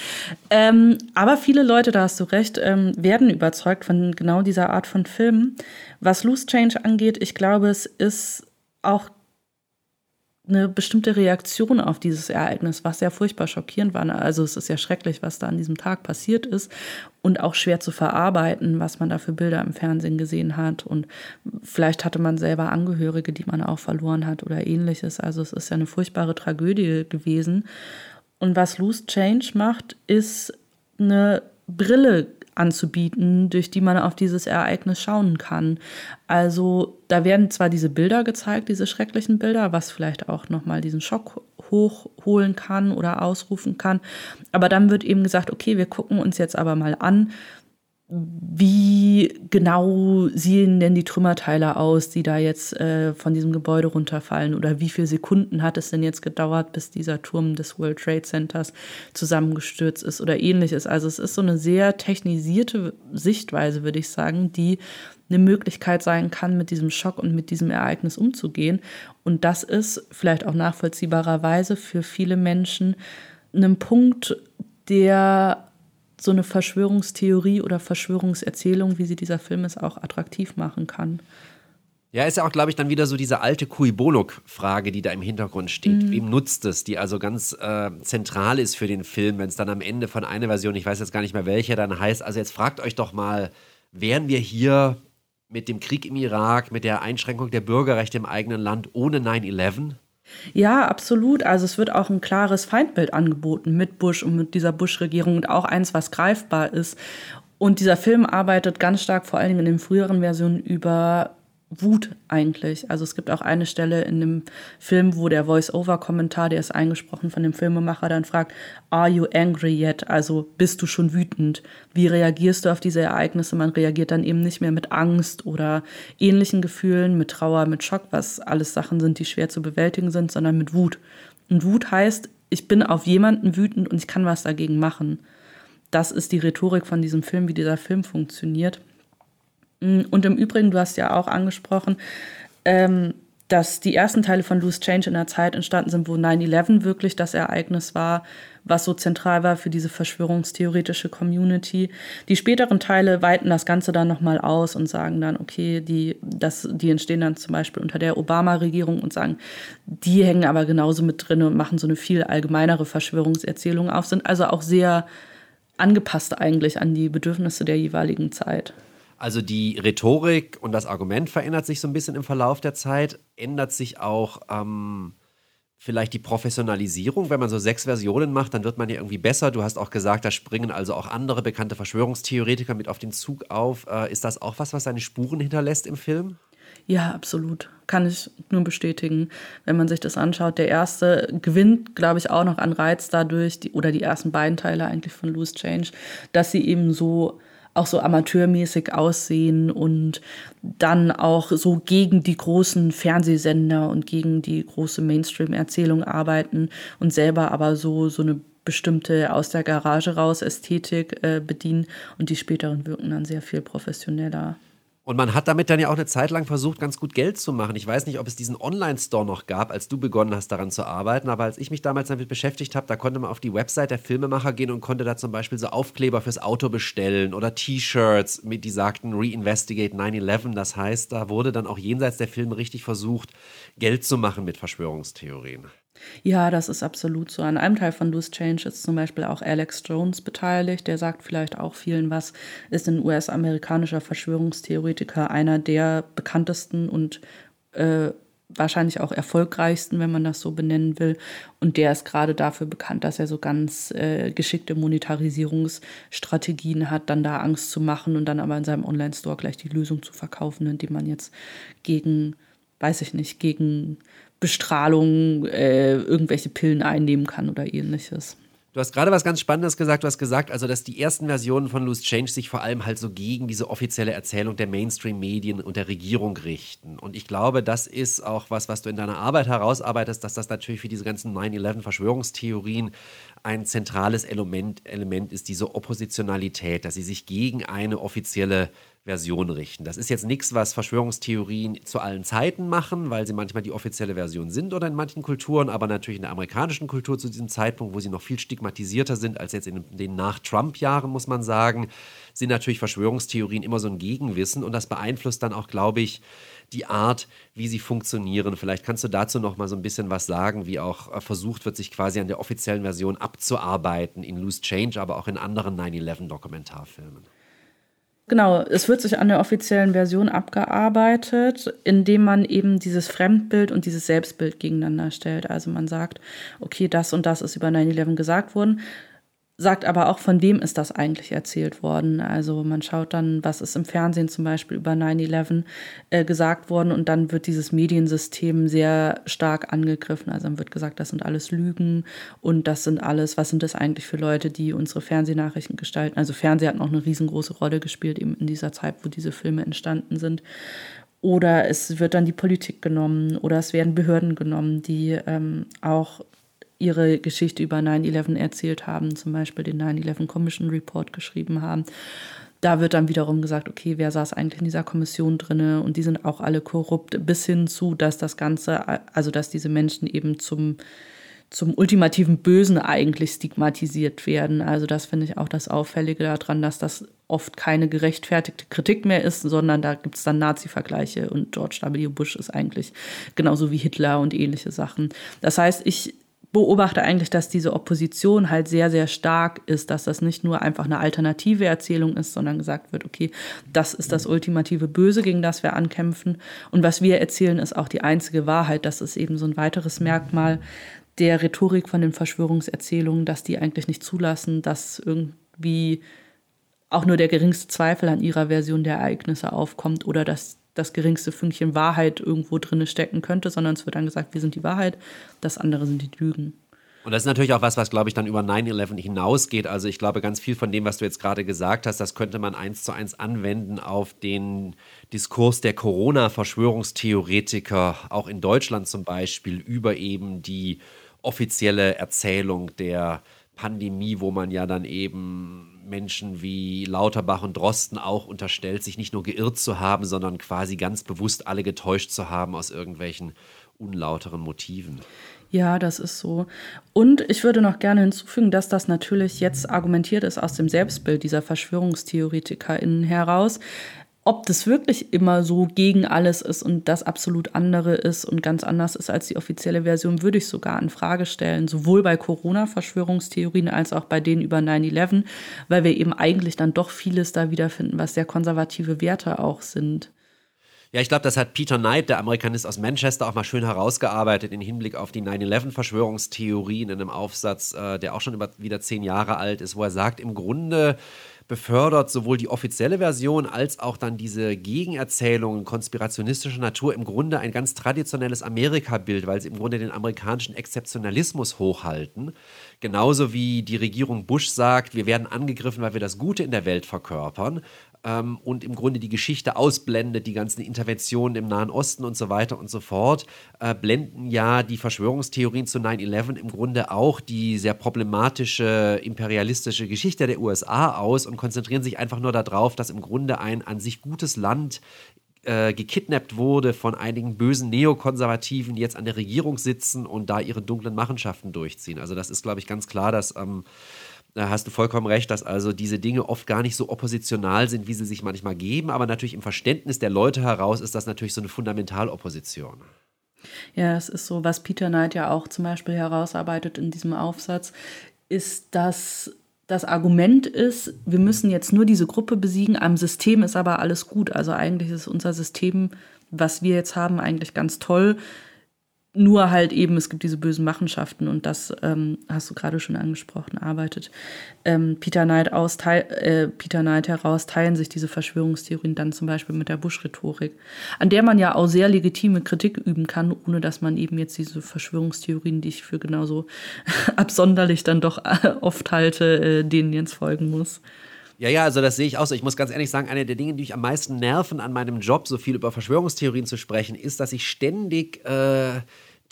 Ähm, aber viele Leute, da hast du recht, ähm, werden überzeugt von genau dieser Art von Filmen. Was Loose Change angeht, ich glaube, es ist auch eine bestimmte Reaktion auf dieses Ereignis, was ja furchtbar schockierend war. Also es ist ja schrecklich, was da an diesem Tag passiert ist und auch schwer zu verarbeiten, was man da für Bilder im Fernsehen gesehen hat. Und vielleicht hatte man selber Angehörige, die man auch verloren hat oder ähnliches. Also es ist ja eine furchtbare Tragödie gewesen. Und was Loose Change macht, ist eine Brille anzubieten, durch die man auf dieses Ereignis schauen kann. Also da werden zwar diese Bilder gezeigt, diese schrecklichen Bilder, was vielleicht auch nochmal diesen Schock hochholen kann oder ausrufen kann, aber dann wird eben gesagt, okay, wir gucken uns jetzt aber mal an, wie genau sehen denn die Trümmerteile aus, die da jetzt äh, von diesem Gebäude runterfallen? Oder wie viele Sekunden hat es denn jetzt gedauert, bis dieser Turm des World Trade Centers zusammengestürzt ist oder ähnliches? Also es ist so eine sehr technisierte Sichtweise, würde ich sagen, die eine Möglichkeit sein kann, mit diesem Schock und mit diesem Ereignis umzugehen. Und das ist vielleicht auch nachvollziehbarerweise für viele Menschen ein Punkt, der so eine Verschwörungstheorie oder Verschwörungserzählung, wie sie dieser Film ist, auch attraktiv machen kann. Ja, ist ja auch, glaube ich, dann wieder so diese alte Kui-Boluk-Frage, die da im Hintergrund steht. Mhm. Wem nutzt es? Die also ganz äh, zentral ist für den Film, wenn es dann am Ende von einer Version, ich weiß jetzt gar nicht mehr welche, dann heißt, also jetzt fragt euch doch mal, wären wir hier mit dem Krieg im Irak, mit der Einschränkung der Bürgerrechte im eigenen Land ohne 9-11? Ja, absolut. Also es wird auch ein klares Feindbild angeboten mit Bush und mit dieser Bush-Regierung und auch eins, was greifbar ist. Und dieser Film arbeitet ganz stark, vor allen Dingen in den früheren Versionen, über Wut eigentlich. Also es gibt auch eine Stelle in dem Film, wo der Voice-Over-Kommentar, der ist eingesprochen von dem Filmemacher, dann fragt, Are you angry yet? Also bist du schon wütend? Wie reagierst du auf diese Ereignisse? Man reagiert dann eben nicht mehr mit Angst oder ähnlichen Gefühlen, mit Trauer, mit Schock, was alles Sachen sind, die schwer zu bewältigen sind, sondern mit Wut. Und Wut heißt, ich bin auf jemanden wütend und ich kann was dagegen machen. Das ist die Rhetorik von diesem Film, wie dieser Film funktioniert. Mm, und im Übrigen, du hast ja auch angesprochen, ähm, dass die ersten Teile von Loose Change in der Zeit entstanden sind, wo 9-11 wirklich das Ereignis war, was so zentral war für diese verschwörungstheoretische Community. Die späteren Teile weiten das Ganze dann nochmal aus und sagen dann, okay, die, das, die entstehen dann zum Beispiel unter der Obama-Regierung und sagen, die hängen aber genauso mit drin und machen so eine viel allgemeinere Verschwörungserzählung auf, sind also auch sehr angepasst eigentlich an die Bedürfnisse der jeweiligen Zeit. Also die Rhetorik und das Argument verändert sich so ein bisschen im Verlauf der Zeit. Ändert sich auch ähm, vielleicht die Professionalisierung. Wenn man so sechs Versionen macht, dann wird man ja irgendwie besser. Du hast auch gesagt, da springen also auch andere bekannte Verschwörungstheoretiker mit auf den Zug auf. Äh, ist das auch was, was seine Spuren hinterlässt im Film? Ja, absolut. Kann ich nur bestätigen. Wenn man sich das anschaut, der erste gewinnt, glaube ich, auch noch an Reiz dadurch, die, oder die ersten beiden Teile eigentlich von Loose Change, dass sie eben so auch so amateurmäßig aussehen und dann auch so gegen die großen Fernsehsender und gegen die große Mainstream-Erzählung arbeiten und selber aber so, so eine bestimmte aus der Garage raus Ästhetik äh, bedienen und die späteren wirken dann sehr viel professioneller. Und man hat damit dann ja auch eine Zeit lang versucht, ganz gut Geld zu machen. Ich weiß nicht, ob es diesen Online-Store noch gab, als du begonnen hast, daran zu arbeiten. Aber als ich mich damals damit beschäftigt habe, da konnte man auf die Website der Filmemacher gehen und konnte da zum Beispiel so Aufkleber fürs Auto bestellen oder T-Shirts, die sagten Reinvestigate 9-11. Das heißt, da wurde dann auch jenseits der Filme richtig versucht, Geld zu machen mit Verschwörungstheorien. Ja, das ist absolut so. An einem Teil von Loose Change ist zum Beispiel auch Alex Jones beteiligt. Der sagt vielleicht auch vielen was, ist ein US-amerikanischer Verschwörungstheoretiker, einer der bekanntesten und äh, wahrscheinlich auch erfolgreichsten, wenn man das so benennen will. Und der ist gerade dafür bekannt, dass er so ganz äh, geschickte Monetarisierungsstrategien hat, dann da Angst zu machen und dann aber in seinem Online-Store gleich die Lösung zu verkaufen, indem man jetzt gegen, weiß ich nicht, gegen Bestrahlung äh, irgendwelche Pillen einnehmen kann oder ähnliches. Du hast gerade was ganz Spannendes gesagt. Du hast gesagt, also, dass die ersten Versionen von Loose Change sich vor allem halt so gegen diese offizielle Erzählung der Mainstream-Medien und der Regierung richten. Und ich glaube, das ist auch was, was du in deiner Arbeit herausarbeitest, dass das natürlich für diese ganzen 9-11-Verschwörungstheorien ein zentrales Element, Element ist, diese Oppositionalität, dass sie sich gegen eine offizielle Version richten. Das ist jetzt nichts, was Verschwörungstheorien zu allen Zeiten machen, weil sie manchmal die offizielle Version sind oder in manchen Kulturen, aber natürlich in der amerikanischen Kultur zu diesem Zeitpunkt, wo sie noch viel stigmatisierter sind als jetzt in den Nach-Trump-Jahren, muss man sagen, sind natürlich Verschwörungstheorien immer so ein Gegenwissen und das beeinflusst dann auch, glaube ich, die Art, wie sie funktionieren. Vielleicht kannst du dazu noch mal so ein bisschen was sagen, wie auch äh, versucht wird, sich quasi an der offiziellen Version abzuarbeiten in Loose Change, aber auch in anderen 9-11-Dokumentarfilmen. Genau, es wird sich an der offiziellen Version abgearbeitet, indem man eben dieses Fremdbild und dieses Selbstbild gegeneinander stellt. Also man sagt, okay, das und das ist über 9-11 gesagt worden sagt aber auch, von wem ist das eigentlich erzählt worden. Also man schaut dann, was ist im Fernsehen zum Beispiel über 9-11 äh, gesagt worden und dann wird dieses Mediensystem sehr stark angegriffen. Also dann wird gesagt, das sind alles Lügen und das sind alles, was sind das eigentlich für Leute, die unsere Fernsehnachrichten gestalten. Also Fernsehen hat noch eine riesengroße Rolle gespielt eben in dieser Zeit, wo diese Filme entstanden sind. Oder es wird dann die Politik genommen oder es werden Behörden genommen, die ähm, auch ihre Geschichte über 9-11 erzählt haben, zum Beispiel den 9-11 Commission Report geschrieben haben. Da wird dann wiederum gesagt, okay, wer saß eigentlich in dieser Kommission drinne und die sind auch alle korrupt, bis hin zu, dass das Ganze, also dass diese Menschen eben zum, zum ultimativen Bösen eigentlich stigmatisiert werden. Also das finde ich auch das Auffällige daran, dass das oft keine gerechtfertigte Kritik mehr ist, sondern da gibt es dann Nazi-Vergleiche und George W. Bush ist eigentlich genauso wie Hitler und ähnliche Sachen. Das heißt, ich beobachte eigentlich, dass diese Opposition halt sehr, sehr stark ist, dass das nicht nur einfach eine alternative Erzählung ist, sondern gesagt wird, okay, das ist das ultimative Böse, gegen das wir ankämpfen. Und was wir erzählen, ist auch die einzige Wahrheit. Das ist eben so ein weiteres Merkmal der Rhetorik von den Verschwörungserzählungen, dass die eigentlich nicht zulassen, dass irgendwie auch nur der geringste Zweifel an ihrer Version der Ereignisse aufkommt oder dass das geringste Fünkchen Wahrheit irgendwo drin stecken könnte, sondern es wird dann gesagt, wir sind die Wahrheit, das andere sind die Lügen. Und das ist natürlich auch was, was, glaube ich, dann über 9-11 hinausgeht. Also ich glaube, ganz viel von dem, was du jetzt gerade gesagt hast, das könnte man eins zu eins anwenden auf den Diskurs der Corona-Verschwörungstheoretiker, auch in Deutschland zum Beispiel, über eben die offizielle Erzählung der Pandemie, wo man ja dann eben Menschen wie Lauterbach und Drosten auch unterstellt, sich nicht nur geirrt zu haben, sondern quasi ganz bewusst alle getäuscht zu haben aus irgendwelchen unlauteren Motiven. Ja, das ist so. Und ich würde noch gerne hinzufügen, dass das natürlich jetzt argumentiert ist aus dem Selbstbild dieser VerschwörungstheoretikerInnen heraus ob das wirklich immer so gegen alles ist und das absolut andere ist und ganz anders ist als die offizielle Version, würde ich sogar in Frage stellen, sowohl bei Corona-Verschwörungstheorien als auch bei denen über 9-11, weil wir eben eigentlich dann doch vieles da wiederfinden, was sehr konservative Werte auch sind. Ja, ich glaube, das hat Peter Knight, der Amerikanist aus Manchester, auch mal schön herausgearbeitet im Hinblick auf die 9-11-Verschwörungstheorien in einem Aufsatz, äh, der auch schon über, wieder zehn Jahre alt ist, wo er sagt, im Grunde befördert sowohl die offizielle Version als auch dann diese Gegenerzählungen konspirationistischer Natur im Grunde ein ganz traditionelles Amerika-Bild, weil sie im Grunde den amerikanischen Exzeptionalismus hochhalten. Genauso wie die Regierung Bush sagt, wir werden angegriffen, weil wir das Gute in der Welt verkörpern ähm, und im Grunde die Geschichte ausblendet, die ganzen Interventionen im Nahen Osten und so weiter und so fort, äh, blenden ja die Verschwörungstheorien zu 9-11 im Grunde auch die sehr problematische imperialistische Geschichte der USA aus und konzentrieren sich einfach nur darauf, dass im Grunde ein an sich gutes Land äh, gekidnappt wurde von einigen bösen Neokonservativen, die jetzt an der Regierung sitzen und da ihre dunklen Machenschaften durchziehen. Also das ist, glaube ich, ganz klar, dass ähm, da hast du vollkommen recht, dass also diese Dinge oft gar nicht so oppositional sind, wie sie sich manchmal geben, aber natürlich im Verständnis der Leute heraus ist das natürlich so eine Fundamentalopposition. Ja, das ist so, was Peter Knight ja auch zum Beispiel herausarbeitet in diesem Aufsatz, ist, dass das Argument ist, wir müssen jetzt nur diese Gruppe besiegen, am System ist aber alles gut. Also eigentlich ist unser System, was wir jetzt haben, eigentlich ganz toll. Nur halt eben, es gibt diese bösen Machenschaften und das ähm, hast du gerade schon angesprochen, arbeitet ähm, Peter, Knight aus, äh, Peter Knight heraus, teilen sich diese Verschwörungstheorien dann zum Beispiel mit der Bush-Rhetorik, an der man ja auch sehr legitime Kritik üben kann, ohne dass man eben jetzt diese Verschwörungstheorien, die ich für genauso absonderlich dann doch oft halte, äh, denen jetzt folgen muss. Ja, ja, also das sehe ich auch so. Ich muss ganz ehrlich sagen, eine der Dinge, die mich am meisten nerven an meinem Job, so viel über Verschwörungstheorien zu sprechen, ist, dass ich ständig äh,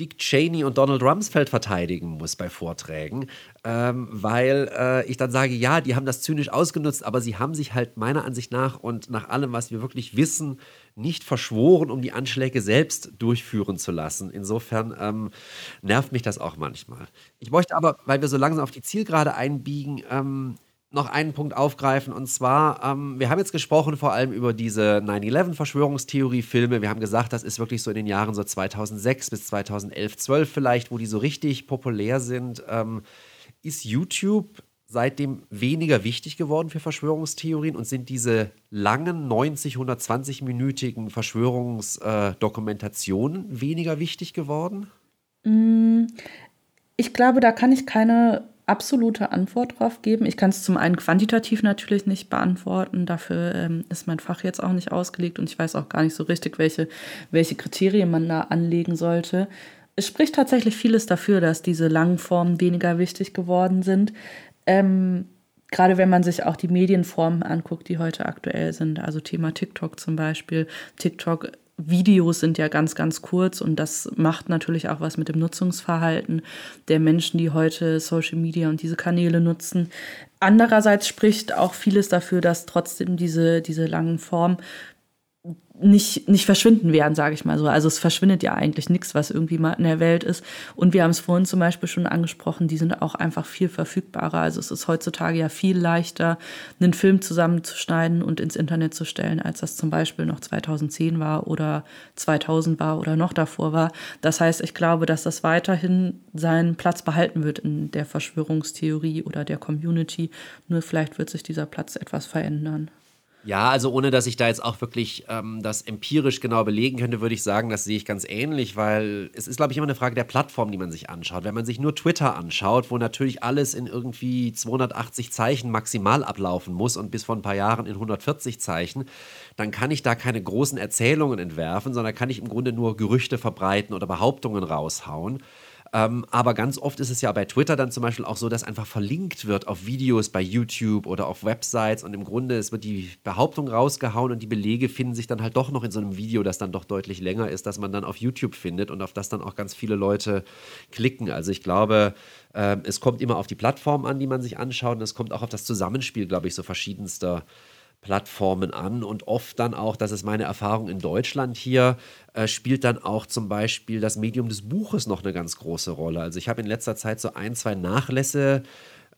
Dick Cheney und Donald Rumsfeld verteidigen muss bei Vorträgen, ähm, weil äh, ich dann sage, ja, die haben das zynisch ausgenutzt, aber sie haben sich halt meiner Ansicht nach und nach allem, was wir wirklich wissen, nicht verschworen, um die Anschläge selbst durchführen zu lassen. Insofern ähm, nervt mich das auch manchmal. Ich möchte aber, weil wir so langsam auf die Zielgerade einbiegen, ähm, noch einen Punkt aufgreifen. Und zwar, ähm, wir haben jetzt gesprochen vor allem über diese 9-11-Verschwörungstheorie-Filme. Wir haben gesagt, das ist wirklich so in den Jahren so 2006 bis 2011, 12 vielleicht, wo die so richtig populär sind. Ähm, ist YouTube seitdem weniger wichtig geworden für Verschwörungstheorien und sind diese langen 90, 120-minütigen Verschwörungsdokumentationen äh, weniger wichtig geworden? Mm, ich glaube, da kann ich keine absolute Antwort drauf geben. Ich kann es zum einen quantitativ natürlich nicht beantworten. Dafür ähm, ist mein Fach jetzt auch nicht ausgelegt und ich weiß auch gar nicht so richtig, welche, welche Kriterien man da anlegen sollte. Es spricht tatsächlich vieles dafür, dass diese langen Formen weniger wichtig geworden sind. Ähm, gerade wenn man sich auch die Medienformen anguckt, die heute aktuell sind, also Thema TikTok zum Beispiel. TikTok Videos sind ja ganz, ganz kurz und das macht natürlich auch was mit dem Nutzungsverhalten der Menschen, die heute Social Media und diese Kanäle nutzen. Andererseits spricht auch vieles dafür, dass trotzdem diese, diese langen Formen nicht, nicht verschwinden werden, sage ich mal so. Also es verschwindet ja eigentlich nichts, was irgendwie mal in der Welt ist. Und wir haben es vorhin zum Beispiel schon angesprochen, die sind auch einfach viel verfügbarer. Also es ist heutzutage ja viel leichter, einen Film zusammenzuschneiden und ins Internet zu stellen, als das zum Beispiel noch 2010 war oder 2000 war oder noch davor war. Das heißt, ich glaube, dass das weiterhin seinen Platz behalten wird in der Verschwörungstheorie oder der Community. Nur vielleicht wird sich dieser Platz etwas verändern. Ja, also ohne dass ich da jetzt auch wirklich ähm, das empirisch genau belegen könnte, würde ich sagen, das sehe ich ganz ähnlich, weil es ist, glaube ich, immer eine Frage der Plattform, die man sich anschaut. Wenn man sich nur Twitter anschaut, wo natürlich alles in irgendwie 280 Zeichen maximal ablaufen muss und bis vor ein paar Jahren in 140 Zeichen, dann kann ich da keine großen Erzählungen entwerfen, sondern kann ich im Grunde nur Gerüchte verbreiten oder Behauptungen raushauen. Ähm, aber ganz oft ist es ja bei Twitter dann zum Beispiel auch so, dass einfach verlinkt wird auf Videos bei YouTube oder auf Websites und im Grunde es wird die Behauptung rausgehauen und die Belege finden sich dann halt doch noch in so einem Video, das dann doch deutlich länger ist, das man dann auf YouTube findet und auf das dann auch ganz viele Leute klicken. Also ich glaube, äh, es kommt immer auf die Plattform an, die man sich anschaut und es kommt auch auf das Zusammenspiel, glaube ich, so verschiedenster Plattformen an und oft dann auch, das ist meine Erfahrung in Deutschland hier, äh, spielt dann auch zum Beispiel das Medium des Buches noch eine ganz große Rolle. Also ich habe in letzter Zeit so ein, zwei Nachlässe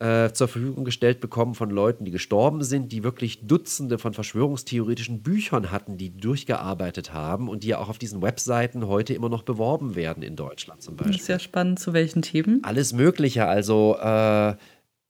äh, zur Verfügung gestellt bekommen von Leuten, die gestorben sind, die wirklich Dutzende von verschwörungstheoretischen Büchern hatten, die durchgearbeitet haben und die ja auch auf diesen Webseiten heute immer noch beworben werden in Deutschland zum Beispiel. Das ist ja spannend. Zu welchen Themen? Alles Mögliche. Also äh,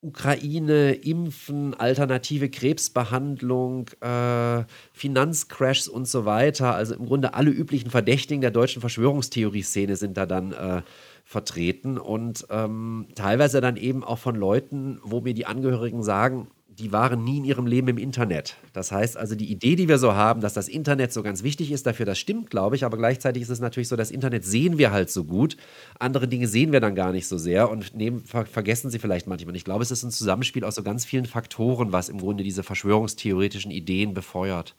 Ukraine, Impfen, alternative Krebsbehandlung, äh, Finanzcrashs und so weiter. Also im Grunde alle üblichen Verdächtigen der deutschen Verschwörungstheorie-Szene sind da dann äh, vertreten und ähm, teilweise dann eben auch von Leuten, wo mir die Angehörigen sagen, die waren nie in ihrem Leben im Internet. Das heißt also, die Idee, die wir so haben, dass das Internet so ganz wichtig ist dafür, das stimmt, glaube ich, aber gleichzeitig ist es natürlich so, das Internet sehen wir halt so gut, andere Dinge sehen wir dann gar nicht so sehr und nehmen, ver vergessen sie vielleicht manchmal. Ich glaube, es ist ein Zusammenspiel aus so ganz vielen Faktoren, was im Grunde diese verschwörungstheoretischen Ideen befeuert.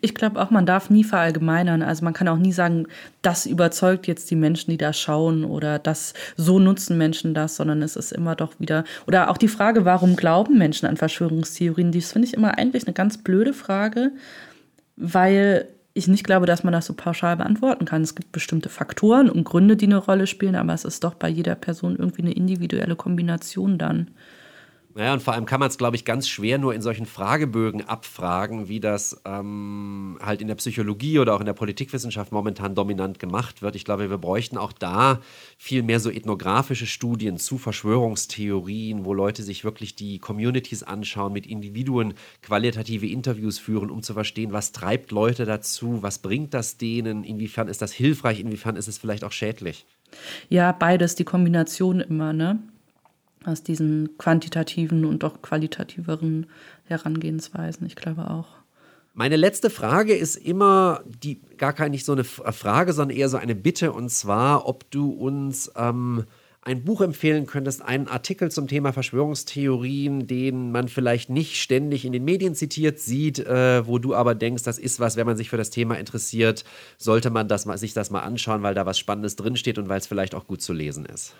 Ich glaube auch, man darf nie verallgemeinern. Also man kann auch nie sagen, das überzeugt jetzt die Menschen, die da schauen oder das so nutzen Menschen das, sondern es ist immer doch wieder oder auch die Frage, warum glauben Menschen an Verschwörungstheorien? Das finde ich immer eigentlich eine ganz blöde Frage, weil ich nicht glaube, dass man das so pauschal beantworten kann. Es gibt bestimmte Faktoren und Gründe, die eine Rolle spielen, aber es ist doch bei jeder Person irgendwie eine individuelle Kombination dann. Naja, und vor allem kann man es, glaube ich, ganz schwer nur in solchen Fragebögen abfragen, wie das ähm, halt in der Psychologie oder auch in der Politikwissenschaft momentan dominant gemacht wird. Ich glaube, wir bräuchten auch da viel mehr so ethnografische Studien zu Verschwörungstheorien, wo Leute sich wirklich die Communities anschauen, mit Individuen qualitative Interviews führen, um zu verstehen, was treibt Leute dazu, was bringt das denen, inwiefern ist das hilfreich, inwiefern ist es vielleicht auch schädlich. Ja, beides, die Kombination immer, ne? Aus diesen quantitativen und doch qualitativeren Herangehensweisen. Ich glaube auch. Meine letzte Frage ist immer die gar keine nicht so eine Frage, sondern eher so eine Bitte und zwar, ob du uns ähm, ein Buch empfehlen könntest, einen Artikel zum Thema Verschwörungstheorien, den man vielleicht nicht ständig in den Medien zitiert sieht, äh, wo du aber denkst, das ist was, wenn man sich für das Thema interessiert, sollte man das mal, sich das mal anschauen, weil da was Spannendes drinsteht und weil es vielleicht auch gut zu lesen ist.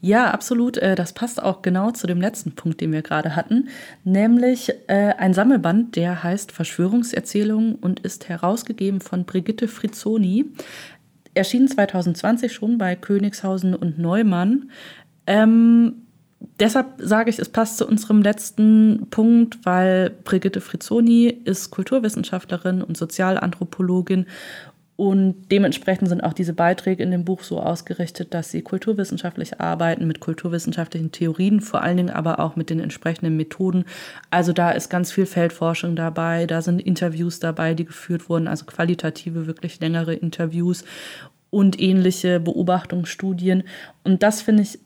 Ja, absolut. Äh, das passt auch genau zu dem letzten Punkt, den wir gerade hatten, nämlich äh, ein Sammelband, der heißt Verschwörungserzählungen und ist herausgegeben von Brigitte Frizzoni. Erschien 2020 schon bei Königshausen und Neumann. Ähm, deshalb sage ich, es passt zu unserem letzten Punkt, weil Brigitte Frizzoni ist Kulturwissenschaftlerin und Sozialanthropologin und dementsprechend sind auch diese Beiträge in dem Buch so ausgerichtet, dass sie kulturwissenschaftlich arbeiten, mit kulturwissenschaftlichen Theorien, vor allen Dingen aber auch mit den entsprechenden Methoden. Also da ist ganz viel Feldforschung dabei, da sind Interviews dabei, die geführt wurden, also qualitative, wirklich längere Interviews und ähnliche Beobachtungsstudien. Und das finde ich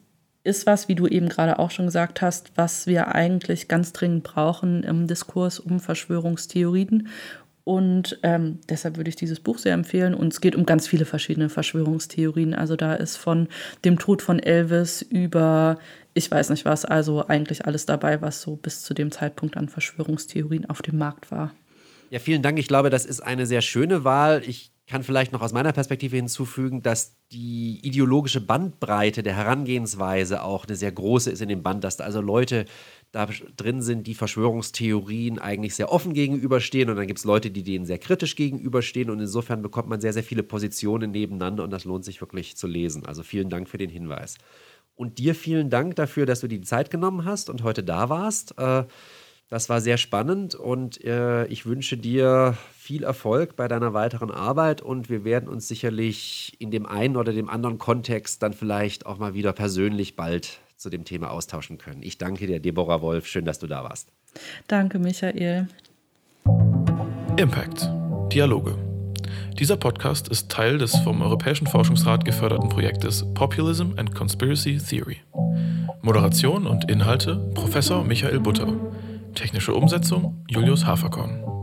ist was, wie du eben gerade auch schon gesagt hast, was wir eigentlich ganz dringend brauchen im Diskurs um Verschwörungstheorien und ähm, deshalb würde ich dieses Buch sehr empfehlen. Und es geht um ganz viele verschiedene Verschwörungstheorien. Also da ist von dem Tod von Elvis über, ich weiß nicht was, also eigentlich alles dabei, was so bis zu dem Zeitpunkt an Verschwörungstheorien auf dem Markt war. Ja, vielen Dank. Ich glaube, das ist eine sehr schöne Wahl. Ich kann vielleicht noch aus meiner Perspektive hinzufügen, dass die ideologische Bandbreite der Herangehensweise auch eine sehr große ist in dem Band, dass da also Leute da drin sind, die Verschwörungstheorien eigentlich sehr offen gegenüberstehen und dann gibt es Leute, die denen sehr kritisch gegenüberstehen und insofern bekommt man sehr, sehr viele Positionen nebeneinander und das lohnt sich wirklich zu lesen. Also vielen Dank für den Hinweis. Und dir vielen Dank dafür, dass du dir die Zeit genommen hast und heute da warst. Äh, das war sehr spannend und äh, ich wünsche dir viel Erfolg bei deiner weiteren Arbeit und wir werden uns sicherlich in dem einen oder dem anderen Kontext dann vielleicht auch mal wieder persönlich bald zu dem Thema austauschen können. Ich danke dir, Deborah Wolf. Schön, dass du da warst. Danke, Michael. Impact. Dialoge. Dieser Podcast ist Teil des vom Europäischen Forschungsrat geförderten Projektes Populism and Conspiracy Theory. Moderation und Inhalte Professor Michael Butter. Technische Umsetzung Julius Haferkorn.